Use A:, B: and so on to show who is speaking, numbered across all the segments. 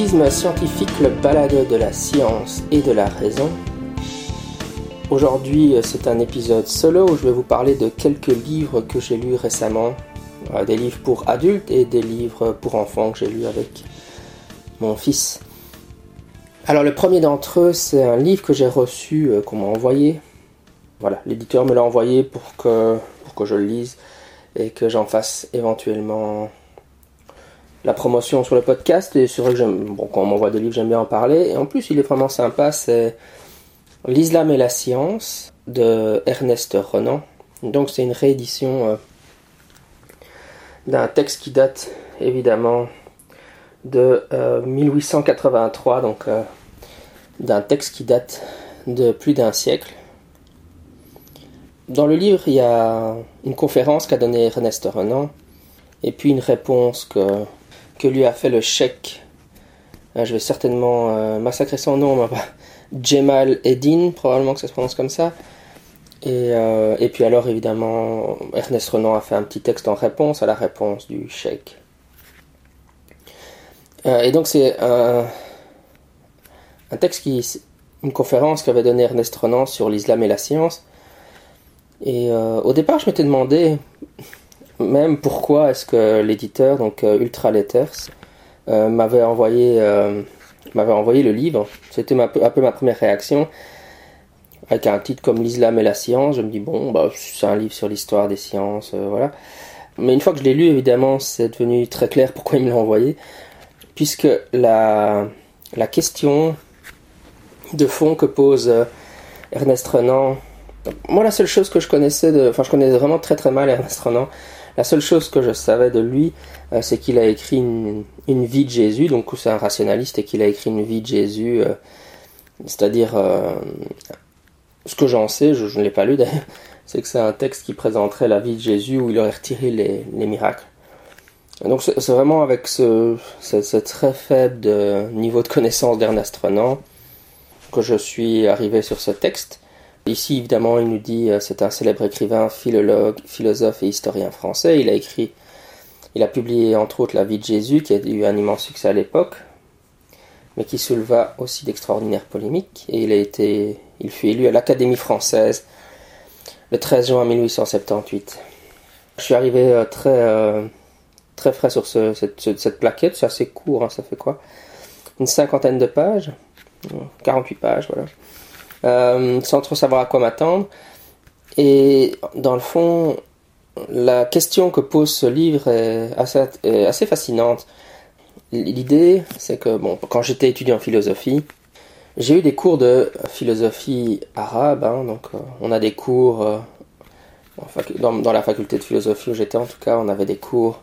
A: Scientifique, le balado de la science et de la raison. Aujourd'hui, c'est un épisode solo où je vais vous parler de quelques livres que j'ai lus récemment. Euh, des livres pour adultes et des livres pour enfants que j'ai lus avec mon fils. Alors le premier d'entre eux, c'est un livre que j'ai reçu, euh, qu'on m'a envoyé. Voilà, l'éditeur me l'a envoyé pour que, pour que je le lise et que j'en fasse éventuellement la promotion sur le podcast. Et c'est vrai que quand on m'envoie des livres, j'aime bien en parler. Et en plus, il est vraiment sympa. C'est L'Islam et la science de Ernest Renan. Donc, c'est une réédition euh, d'un texte qui date évidemment de 1883. Euh, donc, euh, d'un texte qui date de plus d'un siècle. Dans le livre, il y a une conférence qu'a donnée Ernest Renan et puis une réponse que que lui a fait le chèque. Euh, je vais certainement euh, massacrer son nom, Jemal Eddin, probablement que ça se prononce comme ça. Et, euh, et, puis alors évidemment, Ernest Renan a fait un petit texte en réponse à la réponse du chèque. et donc c'est un, un, texte qui, une conférence qu'avait donnée Ernest Renan sur l'islam et la science. Et au départ, je m'étais demandé même pourquoi est-ce que l'éditeur, donc euh, Ultra Letters, euh, m'avait envoyé, euh, envoyé le livre. C'était un peu, ma première réaction. Avec un titre comme L'islam et la science, je me dis, bon, bah, c'est un livre sur l'histoire des sciences, voilà. Mais une fois que je l'ai lu, évidemment, c'est devenu très clair pourquoi il me l'a envoyé. Puisque la, la question de fond que pose Ernest Renan, moi, la seule chose que je connaissais, de, enfin, je connaissais vraiment très très mal Ernest Renan. La seule chose que je savais de lui, euh, c'est qu'il a écrit une, vie de Jésus, donc c'est un rationaliste et qu'il a écrit une vie de Jésus, euh, c'est-à-dire, euh, ce que j'en sais, je, ne l'ai pas lu d'ailleurs, c'est que c'est un texte qui présenterait la vie de Jésus où il aurait retiré les, miracles. Donc c'est vraiment avec ce, très faible niveau de connaissance d'Ernest Renan que je suis arrivé sur ce texte. Ici, évidemment, il nous dit euh, c'est un célèbre écrivain, philologue, philosophe et historien français. Il a écrit, il a publié entre autres La vie de Jésus, qui a eu un immense succès à l'époque, mais qui souleva aussi d'extraordinaires polémiques. Et il a été, il fut élu à l'Académie française le 13 juin 1878. Je suis arrivé euh, très, euh, très frais sur cette, plaquette, c'est assez court, hein, ça fait quoi? Une cinquantaine de pages, 48 pages, voilà. Euh, sans trop savoir à quoi m'attendre. Et dans le fond, la question que pose ce livre est assez, fascinante. L'idée, c'est que bon, quand j'étais étudiant en philosophie, j'ai eu des cours de philosophie arabe. Hein, donc, euh, on a des cours euh, dans, la faculté de philosophie où j'étais, en tout cas, on avait des cours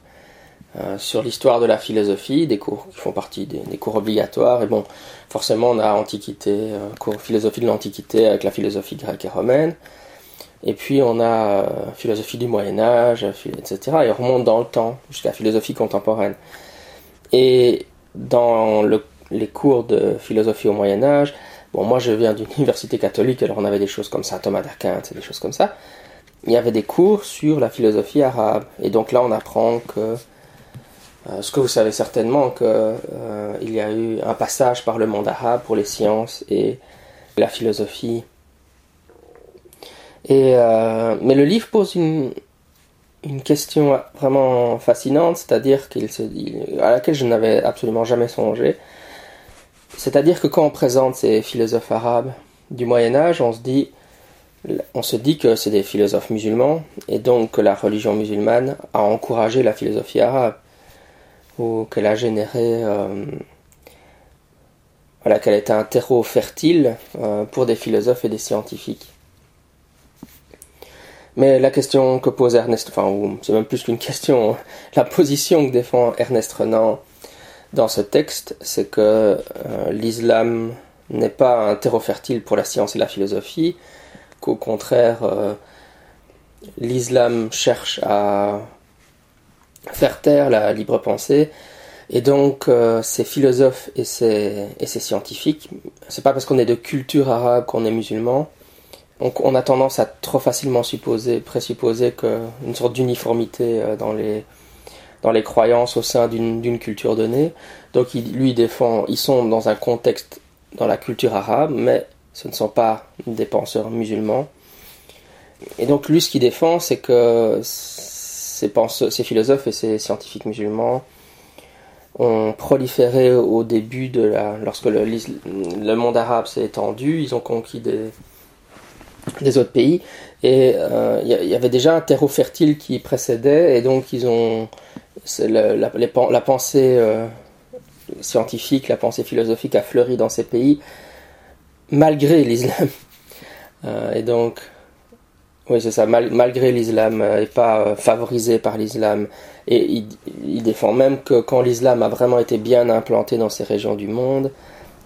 A: euh, sur l'histoire de la philosophie, des cours qui font partie des, cours obligatoires. Et bon, forcément, on a Antiquité, euh, cours philosophie de l'Antiquité avec la philosophie grecque et romaine. Et puis on a euh, philosophie du Moyen Âge, etc. Et on remonte dans le temps jusqu'à philosophie contemporaine. Et dans les cours de philosophie au Moyen Âge, bon, moi je viens d'une université catholique, alors on avait des choses comme ça, Thomas d'Aquin, des choses comme ça. Il y avait des cours sur la philosophie arabe. Et donc là, on apprend que ce que vous savez certainement qu'il euh, y a eu un passage par le monde arabe pour les sciences et la philosophie. Euh, mais le livre pose une, question vraiment fascinante, c'est-à-dire qu'il se à laquelle je n'avais absolument jamais songé. C'est-à-dire que quand on présente ces philosophes arabes du Moyen Âge, on se dit, on se dit que c'est des philosophes musulmans et donc que la religion musulmane a encouragé la philosophie arabe ou qu'elle a généré, euh, voilà, qu'elle est un terreau fertile euh, pour des philosophes et des scientifiques. Mais la question que pose Ernest, enfin, c'est même plus qu'une question, la position que défend Ernest Renan dans ce texte, c'est que euh, l'islam n'est pas un terreau fertile pour la science et la philosophie, qu'au contraire, l'islam cherche à faire taire la libre pensée. Et donc, euh, ces philosophes et ces, et ces scientifiques, c'est pas parce qu'on est de culture arabe qu'on est musulman. Donc, on a tendance à trop facilement supposer, présupposer qu'une sorte d'uniformité euh, dans les, dans les croyances au sein d'une culture donnée. Donc lui défend, ils sont dans un contexte dans la culture arabe, mais ce ne sont pas des penseurs musulmans. Et donc lui, ce qu'il défend, c'est que ces, penseurs, ces philosophes et ces scientifiques musulmans ont proliféré au début de la, lorsque le, monde arabe s'est étendu, ils ont conquis des, autres pays, et euh, il y, avait déjà un terreau fertile qui précédait, et donc ils ont la, pensée euh, scientifique, la pensée philosophique a fleuri dans ces pays, malgré l'islam. Euh, et donc, oui, c'est ça, malgré l'islam, et pas favorisé par l'islam. Et il, défend même que quand l'islam a vraiment été bien implanté dans ces régions du monde,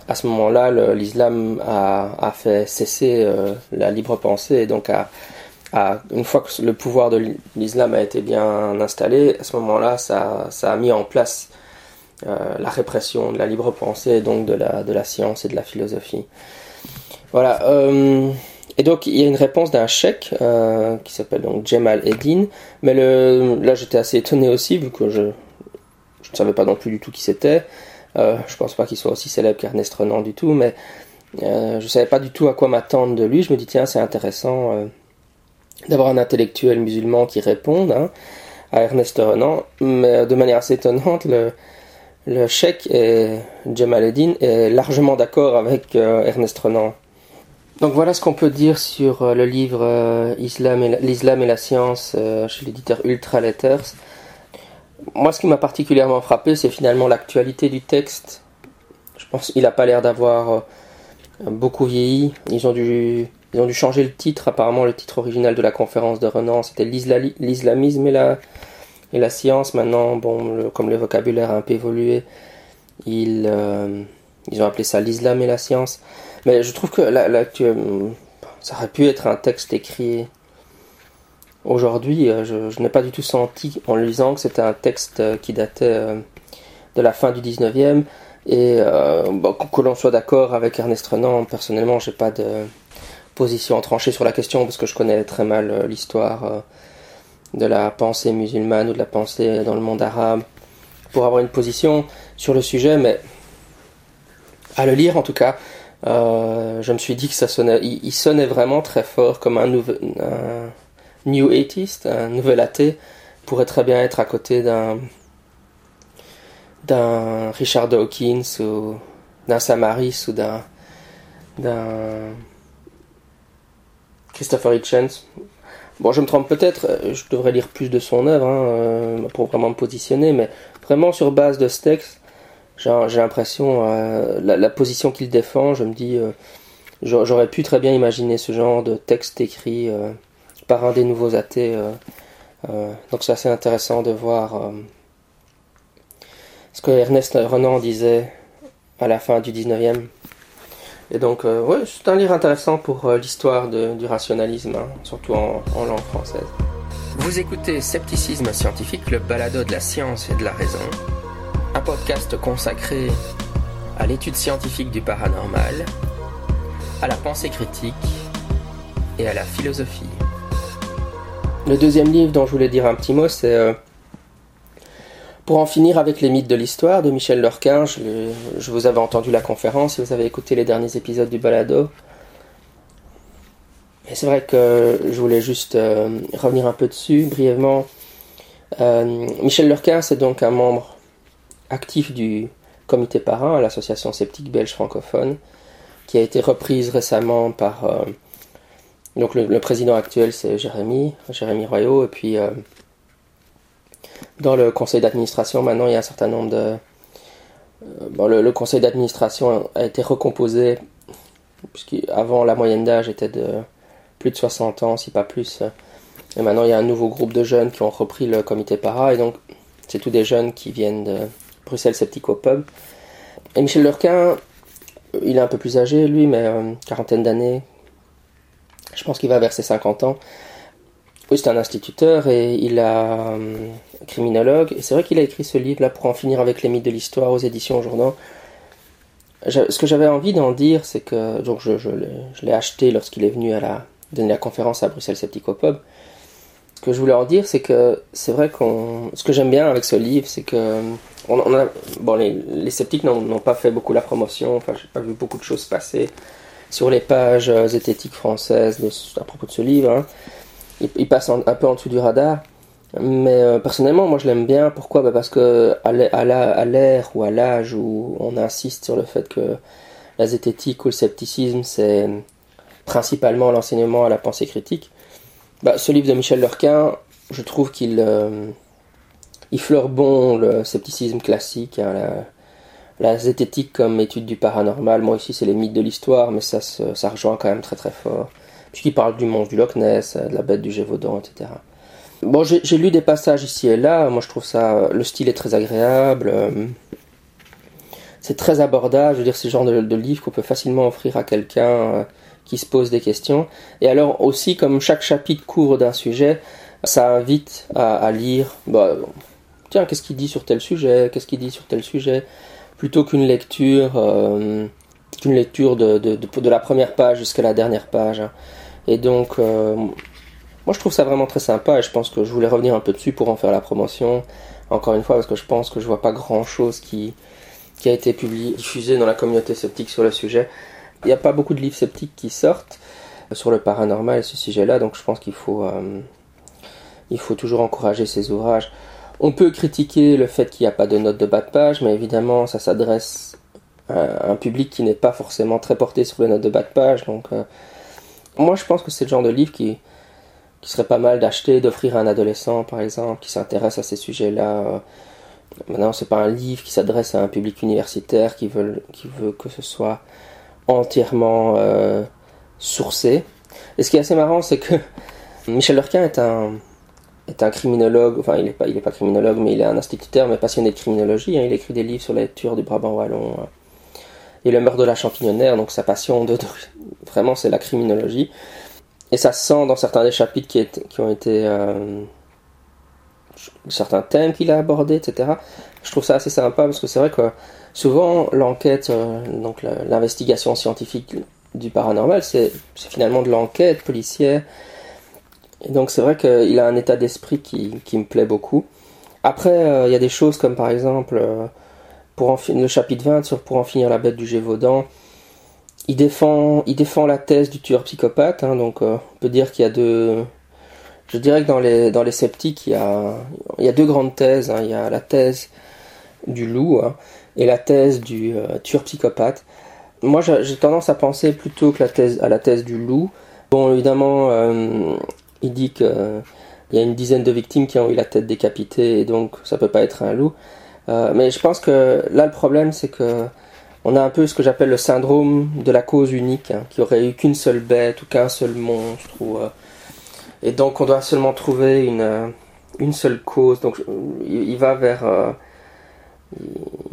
A: à ce moment-là, l'islam a, fait cesser euh, la libre pensée et donc une fois que le pouvoir de l'islam a été bien installé, à ce moment-là, ça, a mis en place euh, la répression de la libre pensée et donc de la, science et de la philosophie. Voilà. Euh, et donc il y a une réponse d'un cheikh qui s'appelle donc Jemal Eddin, mais là j'étais assez étonné aussi vu que je, je ne savais pas non plus du tout qui c'était. Euh, je pense pas qu'il soit aussi célèbre qu'Ernest Renan du tout, mais euh, je savais pas du tout à quoi m'attendre de lui. Je me dis tiens c'est intéressant euh, d'avoir un intellectuel musulman qui réponde hein, à Ernest Renan, mais de manière assez étonnante le le cheikh et Jamal Eddin est largement d'accord avec Ernest Renan. Donc voilà ce qu'on peut dire sur le livre et l'Islam et la science chez l'éditeur Ultra Letters moi, ce qui m'a particulièrement frappé, c'est finalement l'actualité du texte. Je pense qu'il n'a pas l'air d'avoir euh, beaucoup vieilli. Ils ont dû ils ont dû changer le titre. Apparemment, le titre original de la conférence de Renan, c'était l'islamisme et la, et la science. Maintenant, bon, comme le vocabulaire a un peu évolué, ils, euh, ils ont appelé ça l'islam et la science. Mais je trouve que là, ça aurait pu être un texte écrit Aujourd'hui, euh, je, n'ai pas du tout senti en lisant que c'était un texte euh, qui datait euh, de la fin du 19e et que l'on soit d'accord avec Ernest Renan, personnellement, j'ai pas de position tranchée sur la question parce que je connais très mal l'histoire de la pensée musulmane ou de la pensée dans le monde arabe pour avoir une position sur le sujet, mais à le lire en tout cas, je me suis dit que ça sonnait, il, sonnait vraiment très fort comme un New Atheist, un nouvel athée, pourrait très bien être à côté d'un Richard Dawkins ou d'un Samaris ou d'un d'un Christopher Hitchens. Bon, je me trompe peut-être, euh, je devrais lire plus de son œuvre hein, euh, pour vraiment me positionner, mais vraiment sur base de ce texte, j'ai l'impression, euh, la, position qu'il défend, je me dis, j'aurais pu très bien imaginer ce genre de texte écrit par un des nouveaux athées. Euh, euh, donc c'est assez intéressant de voir euh, ce que Ernest Renan disait à la fin du 19e. Et donc, ouais, c'est un livre intéressant pour l'histoire du rationalisme, hein, surtout en, langue française.
B: Vous écoutez Scepticisme scientifique, le balado de la science et de la raison, podcast consacré à l'étude scientifique du paranormal, à la pensée critique et à la philosophie.
A: Le deuxième livre dont je voulais dire un petit mot, c'est euh, Pour en finir avec les mythes de l'histoire de Michel Lorquin. Je, vous avais entendu la conférence, si vous avez écouté les derniers épisodes du balado. Et c'est vrai que je voulais juste euh, revenir un peu dessus brièvement. Euh, Michel Lurquin, c'est donc un membre actif du comité parrain l'association sceptique belge francophone, qui a été reprise récemment par donc le, président actuel c'est Jérémy, Jérémy Royaux, et puis euh, dans le conseil d'administration maintenant il y a un certain nombre de... Euh, bon, le, conseil d'administration a été recomposé, puisqu'avant la moyenne d'âge était de plus de 60 ans, si pas plus. Et maintenant il y a un nouveau groupe de jeunes qui ont repris le comité para, et donc c'est tous des jeunes qui viennent de Bruxelles Sceptico Pub. Et Michel Lurquin, il est un peu plus âgé lui, mais euh, quarantaine d'années, je pense qu'il va vers ses 50 ans. Oui, c'est un instituteur et il a un criminologue. Et c'est vrai qu'il a écrit ce livre-là pour en finir avec les mythes de l'histoire aux éditions Jourdan. Ce que j'avais envie d'en dire, c'est que donc je, l'ai acheté lorsqu'il est venu à la donner la conférence à Bruxelles Scepticopub. ce que je voulais en dire, c'est que c'est vrai qu'on. Ce que j'aime bien avec ce livre, c'est que. On, a, bon, les, sceptiques n'ont pas fait beaucoup la promotion, enfin, j'ai pas vu beaucoup de choses passer sur les pages euh, zététiques françaises à propos de ce livre. Hein. Il, passe un peu en dessous du radar. Mais euh, personnellement, moi je l'aime bien. Pourquoi? Bah Parce que à l'ère ou à l'âge où on insiste sur le fait que la zététique ou le scepticisme, c'est principalement l'enseignement à la pensée critique, bah, ce livre de Michel Lurquin, je trouve qu'il euh, il fleure bon le scepticisme classique, hein, la, zététique comme étude du paranormal. Moi ici c'est les mythes de l'histoire, mais ça, ça rejoint quand même très très fort. Puisqu'il parle du monstre du Loch Ness, de la bête du Gévaudan, etc. Bon, j'ai lu des passages ici et là. Moi je trouve ça, le style est très agréable. Euh, c'est très abordable. Je veux dire, c'est le genre de, livre qu'on peut facilement offrir à quelqu'un euh, qui se pose des questions. Et alors aussi, comme chaque chapitre couvre d'un sujet, ça invite à, lire, bah, tiens, qu'est-ce qu'il dit sur tel sujet, qu'est-ce qu'il dit sur tel sujet, plutôt qu'une lecture, euh, qu'une lecture de, de, la première page jusqu'à la dernière page. Et donc, euh, moi je trouve ça vraiment très sympa et je pense que je voulais revenir un peu dessus pour en faire la promotion. Encore une fois, parce que je pense que je vois pas grand chose qui, a été publié, diffusé dans la communauté sceptique sur le sujet. Il n'y a pas beaucoup de livres sceptiques qui sortent sur le paranormal et ce sujet-là, donc je pense qu'il faut, euh, faut toujours encourager ces ouvrages. On peut critiquer le fait qu'il n'y a pas de notes de bas de page, mais évidemment, ça s'adresse à un public qui n'est pas forcément très porté sur les notes de bas de page. Euh, moi, je pense que c'est le genre de livre qui, serait pas mal d'acheter, d'offrir à un adolescent, par exemple, qui s'intéresse à ces sujets-là. Maintenant, c'est pas un livre qui s'adresse à un public universitaire qui veut, qui veut que ce soit entièrement euh, sourcé. Et ce qui est assez marrant, c'est que Michel Lurquin est un, est un criminologue, enfin il n'est pas, pas criminologue, mais il est un instituteur, mais passionné de criminologie. Hein. Il écrit des livres sur la lecture du Brabant Wallon euh, et le meurtre de la champignonaire, donc sa passion, de, vraiment c'est la criminologie. Et ça se sent dans certains des chapitres qui, qui ont été... Euh, certains thèmes qu'il a abordés, etc. Je trouve ça assez sympa parce que c'est vrai que souvent l'enquête, euh, donc l'investigation scientifique du paranormal, c'est finalement de l'enquête policière. Et donc c'est vrai qu'il a un état d'esprit qui, qui, me plaît beaucoup. Après, euh, il y a des choses comme par exemple, euh, pour en le chapitre 20 sur Pour en finir la bête du Gévaudan, il défend, il défend la thèse du tueur psychopathe. Hein, donc on peut dire qu'il y a deux, je dirais que dans les, dans les sceptiques, il y a, il y a deux grandes thèses. Hein. Il y a la thèse du loup hein, et la thèse du euh, tueur psychopathe. Moi, j'ai tendance à penser plutôt que la thèse, à la thèse du loup. Bon, évidemment, euh, il dit qu'il y a une dizaine de victimes qui ont eu la tête décapitée et donc ça peut pas être un loup. Euh, mais je pense que là, le problème, c'est que on a un peu ce que j'appelle le syndrome de la cause unique, hein, qui aurait eu qu'une seule bête ou qu'un seul monstre ou et donc on doit seulement trouver une, euh, seule cause. Donc il, va vers... Euh,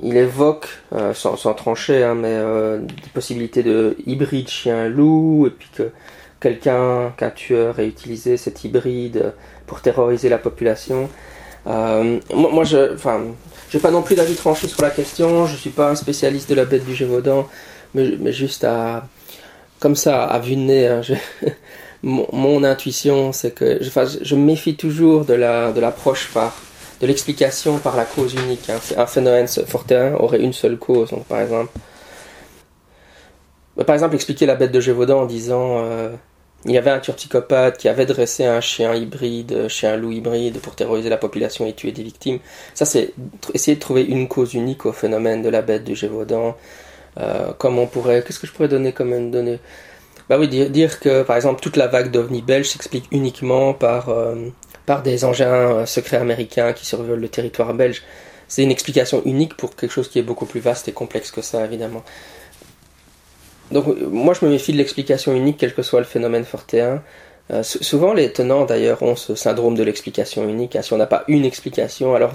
A: il évoque, euh, sans, sans, trancher, hein, mais des possibilités de hybride chien-loup, et puis que quelqu'un, qu'un tueur ait utilisé cet hybride pour terroriser la population. moi, moi, je, enfin, j'ai pas non plus d'avis tranché sur la question. Je suis pas un spécialiste de la bête du Gévaudan, mais, juste à, comme ça, à vue de nez. Hein, mon, intuition, c'est que je, je me méfie toujours de la de l'approche par de l'explication par la cause unique. Hein. Un phénomène fortéen aurait une seule cause. Donc, par exemple, par exemple, expliquer la bête de Gévaudan en disant euh, il y avait un tueur psychopathe qui avait dressé un chien hybride, chien loup hybride pour terroriser la population et tuer des victimes. Ça, c'est essayer de trouver une cause unique au phénomène de la bête de Gévaudan. Euh, on pourrait, qu'est-ce que je pourrais donner comme une donnée bah oui, dire, que par exemple toute la vague d'ovnis belges s'explique uniquement par, euh, par des engins euh, secrets américains qui survolent le territoire belge, c'est une explication unique pour quelque chose qui est beaucoup plus vaste et complexe que ça, évidemment. Donc euh, moi je me méfie de l'explication unique, quel que soit le phénomène fortéen. souvent les tenants d'ailleurs ont ce syndrome de l'explication unique. Hein. Si on n'a pas une explication, alors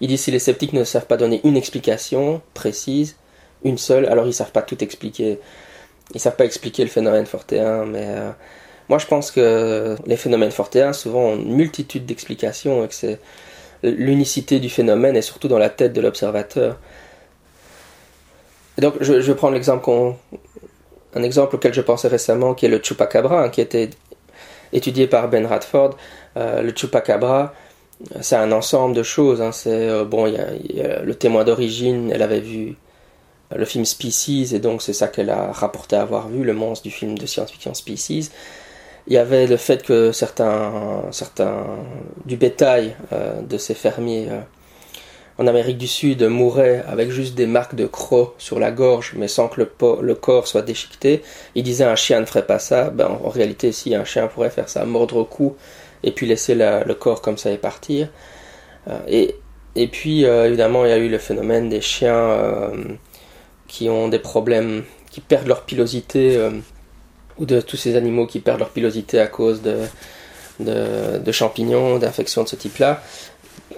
A: ils disent si les sceptiques ne savent pas donner une explication précise, une seule, alors ils savent pas tout expliquer ils savent pas expliquer le phénomène fortéen, mais euh, moi je pense que les phénomènes fortéens souvent ont une multitude d'explications et que c'est l'unicité du phénomène est surtout dans la tête de l'observateur. Donc je, je vais prendre l'exemple un exemple auquel je pensais récemment qui est le chupacabra hein, qui était étudié par Ben Radford, le chupacabra, c'est un ensemble de choses. Hein. C'est bon, il y, a le témoin d'origine. Elle avait vu le film Species et donc c'est ça qu'elle a rapporté avoir vu, le monstre du film de science-fiction Species. Il y avait le fait que certains, certains du bétail de ces fermiers en Amérique du Sud mouraient avec juste des marques de crocs sur la gorge, mais sans que le, corps soit déchiqueté. Il disait un chien ne ferait pas ça. Ben, en réalité, si un chien pourrait faire ça, mordre au cou et puis laisser le corps comme ça et partir. Euh, et, puis, euh, évidemment, il y a eu le phénomène des chiens euh, qui ont des problèmes, qui perdent leur pilosité, ou de tous ces animaux qui perdent leur pilosité à cause de champignons, d'infections de ce type-là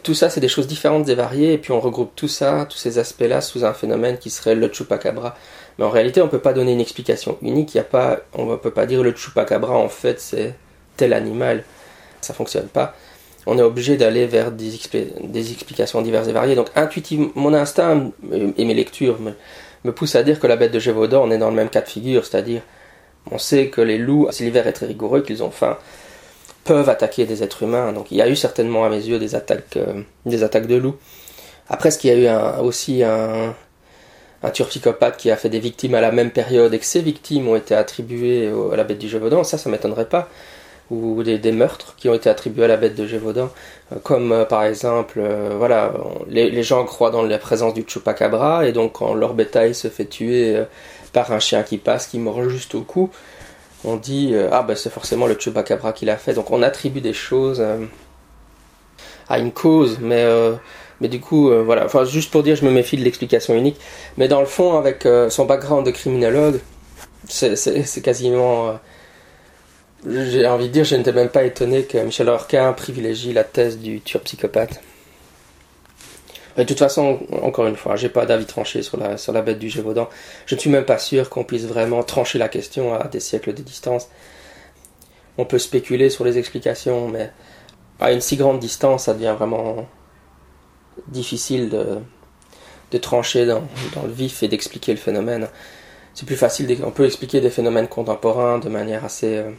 A: tout ça, c'est des choses différentes et variées, et puis on regroupe tout ça, tous ces aspects-là, sous un phénomène qui serait le chupacabra. Mais en réalité, on ne peut pas donner une explication unique. Y a pas, on ne peut pas dire le chupacabra, en fait, c'est tel animal. Ça fonctionne pas. On est obligé d'aller vers des, des, explications diverses et variées. Donc, intuitivement, mon instinct et mes lectures me, me poussent à dire que la bête de Gévaudan, on est dans le même cas de figure, c'est-à-dire, on sait que les loups, si l'hiver est très rigoureux, qu'ils ont faim peuvent attaquer des êtres humains. Donc il y a eu certainement à mes yeux des attaques, euh, des attaques de loups. Après, ce qu'il y a eu aussi un, un tueur psychopathe qui a fait des victimes à la même période et que ces victimes ont été attribuées à la bête du Gévaudan, ça, ça m'étonnerait pas. Ou des, meurtres qui ont été attribués à la bête de Gévaudan, euh, comme euh, par exemple, voilà, les, les, gens croient dans la présence du chupacabra et donc quand leur bétail se fait tuer par un chien qui passe, qui mord juste au cou, on dit euh, ah ben c'est forcément le Chupacabra qui l'a fait. Donc on attribue des choses euh, à une cause, mais euh, du coup voilà. Enfin juste pour dire, je me méfie de l'explication unique. Mais dans le fond, avec son background de criminologue, c'est quasiment j'ai envie de dire, je n'étais même pas étonné que Michel Horquin privilégie la thèse du tueur psychopathe de toute façon, encore une fois, j'ai pas d'avis tranché sur la, sur la bête du Gévaudan. Je ne suis même pas sûr qu'on puisse vraiment trancher la question à des siècles de distance. On peut spéculer sur les explications, mais à une si grande distance, ça devient vraiment difficile de, de trancher dans, dans le vif et d'expliquer le phénomène. C'est plus facile, on peut expliquer des phénomènes contemporains de manière assez... Euh,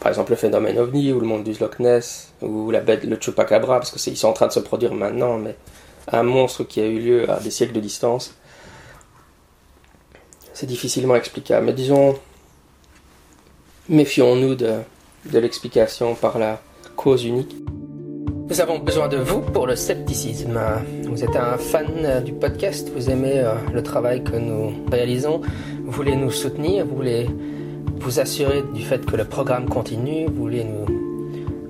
A: par exemple le phénomène ovni ou le monde du Loch Ness ou la bête, le chupacabra, parce que ils sont en train de se produire maintenant, mais un monstre qui a eu lieu à des siècles de distance, c'est difficilement explicable. Mais disons, méfions-nous de, l'explication par la cause unique.
B: Nous avons besoin de vous pour le scepticisme. Vous êtes un fan du podcast, vous aimez euh, le travail que nous réalisons, vous voulez nous soutenir, vous voulez vous assurer du fait que le programme continue, vous voulez nous,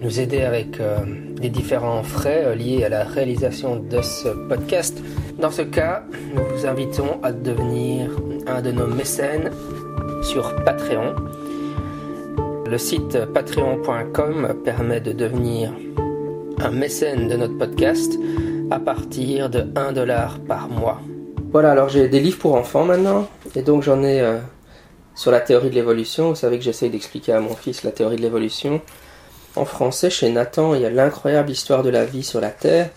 B: nous aider avec euh, les différents frais euh, liés à la réalisation de ce podcast. Dans ce cas, nous vous invitons à devenir un de nos mécènes sur Patreon. Le site patreon.com permet de devenir un mécène de notre podcast à partir de 1 dollar par mois.
A: Voilà, alors j'ai des livres pour enfants maintenant, et donc j'en ai euh, sur la théorie de l'évolution. Vous savez que j'essaye d'expliquer à mon fils la théorie de l'évolution. En français, chez Nathan, il y a l'incroyable histoire de la vie sur la Terre.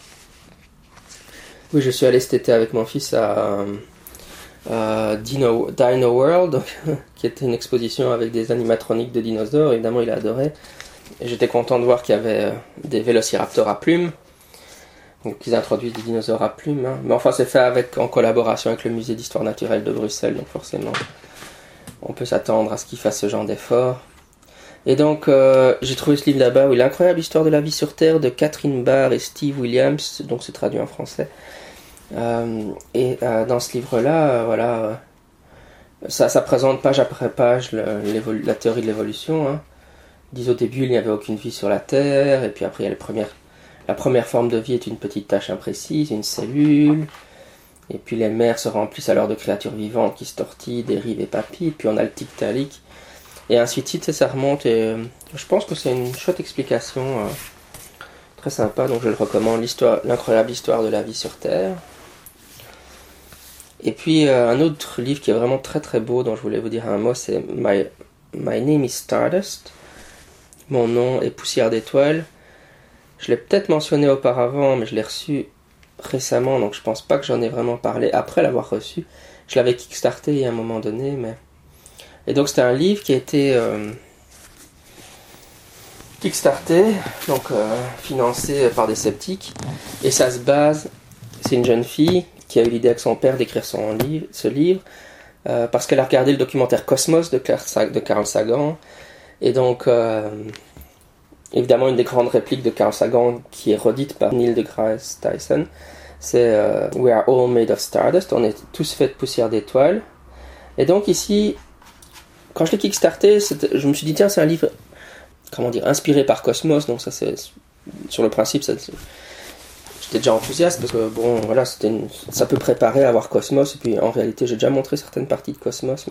A: Oui, je suis allé cet été avec mon fils à, Dino, Dino, World, qui était une exposition avec des animatroniques de dinosaures. Évidemment, il a adoré. J'étais content de voir qu'il y avait euh, des vélociraptors à plumes. Donc, ils introduisent des dinosaures à plumes. Hein. Mais enfin, c'est fait avec, en collaboration avec le musée d'histoire naturelle de Bruxelles, donc forcément, on peut s'attendre à ce qu'il fasse ce genre d'effort. Et donc, euh, j'ai trouvé ce livre là-bas, oui, L'incroyable histoire de la vie sur Terre de Catherine Barr et Steve Williams, donc c'est traduit en français. Euh, et euh, dans ce livre-là, voilà, ça, présente page après page la théorie de l'évolution. Hein. Ils au début, il n'y avait aucune vie sur la Terre, et puis après, il y a les la première forme de vie est une petite tâche imprécise, une cellule. Et puis les mers se remplissent alors de créatures vivantes qui se tortillent, dérivent et papillent. Puis on a le tic-talic. Et ainsi de suite, ça remonte. Et euh, je pense que c'est une chouette explication. Euh, très sympa, donc je le recommande. L'histoire, l'incroyable histoire de la vie sur Terre. Et puis euh, un autre livre qui est vraiment très très beau, dont je voulais vous dire un mot, c'est My, My Name is Stardust. Mon nom est Poussière d'étoiles. Je l'ai peut-être mentionné auparavant, mais je l'ai reçu récemment, donc je pense pas que j'en ai vraiment parlé après l'avoir reçu. Je l'avais kickstarté à un moment donné, mais. Et donc c'était un livre qui a été. Euh, kickstarté, donc financé par des sceptiques, et ça se base. C'est une jeune fille qui a eu l'idée avec son père d'écrire son livre, ce livre, parce qu'elle a regardé le documentaire Cosmos de, de Carl Sagan, et donc évidemment une des grandes répliques de Carl Sagan qui est redite par Neil deGrasse Tyson, c'est We are all made of stardust, on est tous faits de poussière d'étoiles. Et donc ici, quand je l'ai kickstarté, je me suis dit, tiens, c'est un livre, comment dire, inspiré par Cosmos, donc ça c'est, sur le principe, j'étais déjà enthousiaste parce que bon, voilà, ça peut préparer à voir Cosmos, et puis en réalité, j'ai déjà montré certaines parties de Cosmos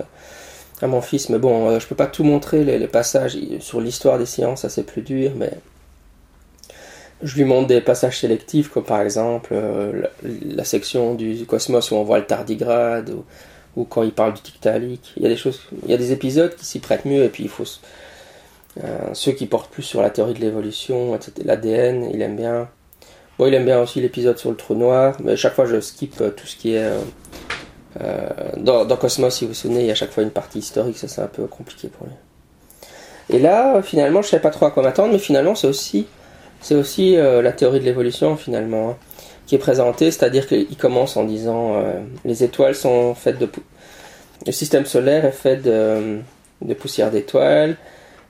A: à mon fils, mais bon, euh, je peux pas tout montrer, les, passages sur l'histoire des sciences, ça c'est plus dur, mais je lui montre des passages sélectifs, comme par exemple euh, la, section du Cosmos où on voit le tardigrade, ou, quand il parle du Tiktaalik. Il y a des choses, il y a des épisodes qui s'y prêtent mieux et puis il faut euh, ceux qui portent plus sur la théorie de l'évolution, etc. L'ADN, il aime bien. Bon, il aime bien aussi l'épisode sur le trou noir, mais chaque fois je skip euh, tout ce qui est euh, dans, Cosmos. Si vous vous souvenez, il y a chaque fois une partie historique, ça c'est un peu compliqué pour lui. Et là, finalement, je savais pas trop à quoi m'attendre, mais finalement, c'est aussi, aussi la théorie de l'évolution finalement. Hein qui est présenté, c'est-à-dire qu'il commence en disant euh, les étoiles sont faites de le système solaire est fait de, poussière d'étoiles,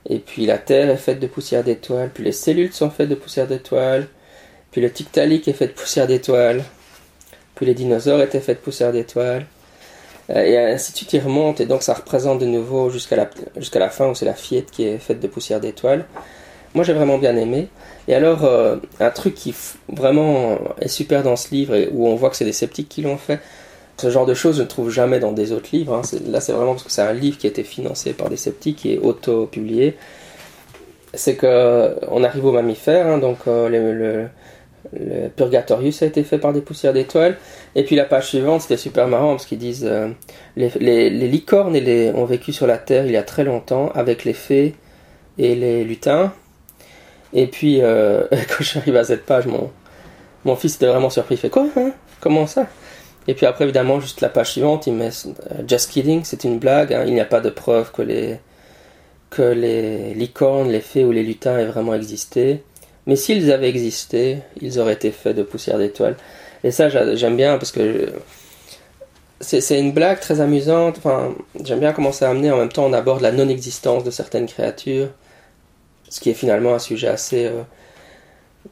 A: et puis la Terre est faite de poussière d'étoiles, puis les cellules sont faites de poussière d'étoiles, puis le Tiktaalik est fait de poussière d'étoiles, puis les dinosaures étaient faits de poussière d'étoiles, euh, et ainsi de suite il remonte, et donc ça représente de nouveau jusqu'à la, jusqu'à la fin où c'est la Fiette qui est faite de poussière d'étoiles. Moi j'ai vraiment bien aimé. Et alors, euh, un truc qui vraiment est super dans ce livre, et où on voit que c'est des sceptiques qui l'ont fait, ce genre de choses je ne trouve jamais dans des autres livres. Hein. Là, c'est vraiment parce que c'est un livre qui a été financé par des sceptiques et auto-publié. C'est que on arrive aux mammifères, hein, donc euh, le, Purgatorius a été fait par des poussières d'étoiles. Et puis la page suivante, c'était super marrant parce qu'ils disent euh, les, licornes ont vécu sur la Terre il y a très longtemps avec les fées et les lutins. Et puis, euh, quand j'arrive à cette page, mon, mon fils était vraiment surpris. Il fait quoi hein Comment ça? Et puis après, évidemment, juste la page suivante, il met euh, Just kidding, c'est une blague. Hein. il n'y a pas de preuve que les, que les licornes, les fées ou les lutins aient vraiment existé. Mais s'ils avaient existé, ils auraient été faits de poussière d'étoiles. Et ça, j'aime bien parce que c'est une blague très amusante. Enfin, j'aime bien comment ça amener. En même temps, on aborde la non-existence de certaines créatures ce qui est finalement un sujet assez euh,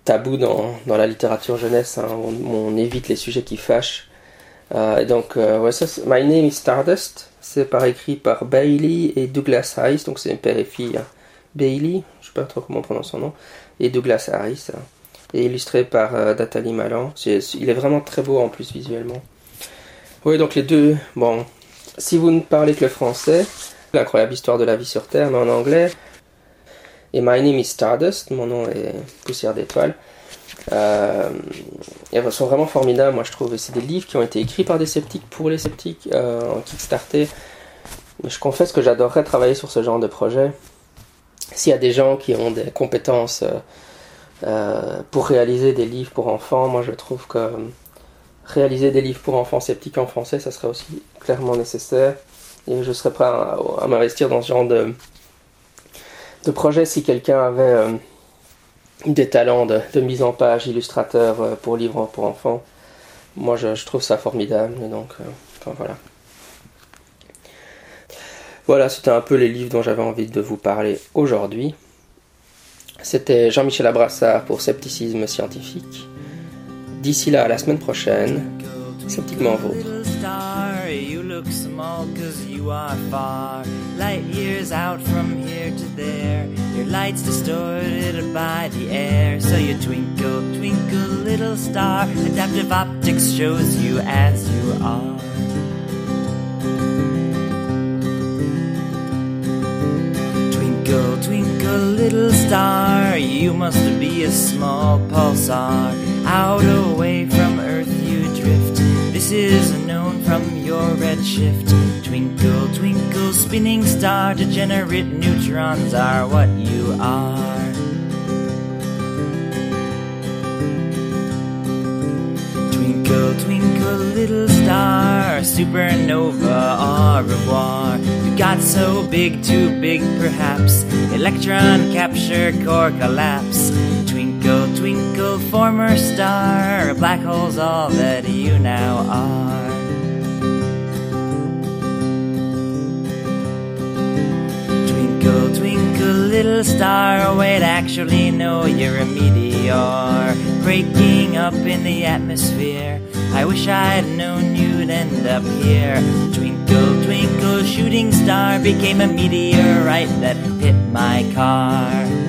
A: tabou dans, dans, la littérature jeunesse. Hein. On, évite les sujets qui fâchent. Euh, donc, euh, My Name is Stardust, c'est par écrit par Bailey et Douglas Harris, donc c'est père et fille. Bailey, je sais pas trop comment on prononce son nom, et Douglas Harris, hein. Et illustré par Nathalie Malan. il est vraiment très beau en plus visuellement. Oui, donc les deux, bon, si vous ne parlez que le français, l'incroyable histoire de la vie sur Terre, mais en anglais, et My Name is Stardust, mon nom est Poussière d'étoiles. Euh, elles sont vraiment formidables, moi je trouve. C'est des livres qui ont été écrits par des sceptiques pour les sceptiques euh, en Kickstarter. Je confesse que j'adorerais travailler sur ce genre de projet. S'il y a des gens qui ont des compétences euh, pour réaliser des livres pour enfants, moi je trouve que réaliser des livres pour enfants sceptiques en français, ça serait aussi clairement nécessaire. Et je serais prêt à m'investir dans ce genre de, de projet si quelqu'un avait euh, des talents de, mise en page, illustrateur euh, pour livres pour enfants. Moi, je, trouve ça formidable. donc, euh, voilà. Voilà, c'était un peu les livres dont j'avais envie de vous parler aujourd'hui. C'était Jean-Michel Abrassard pour Scepticisme scientifique. D'ici là, à la semaine prochaine, sceptiquement vôtre. look small cause you are far. Light years out from here to there. Your light's distorted by the air. So you twinkle twinkle little star. Adaptive optics shows you as you are twinkle twinkle little star you must be a small pulsar out away from earth you drift this is known from your redshift. Twinkle, twinkle, spinning star, degenerate neutrons are what you are. Twinkle, twinkle, little star, supernova, au revoir.
C: You got so big, too big perhaps. Electron capture, core collapse. Twinkle, twinkle, former star. Black hole's all that you now are. Twinkle, twinkle, little star. Wait, actually, no, you're a meteor. Breaking up in the atmosphere. I wish I'd known you'd end up here. Twinkle, twinkle, shooting star became a meteorite that hit my car.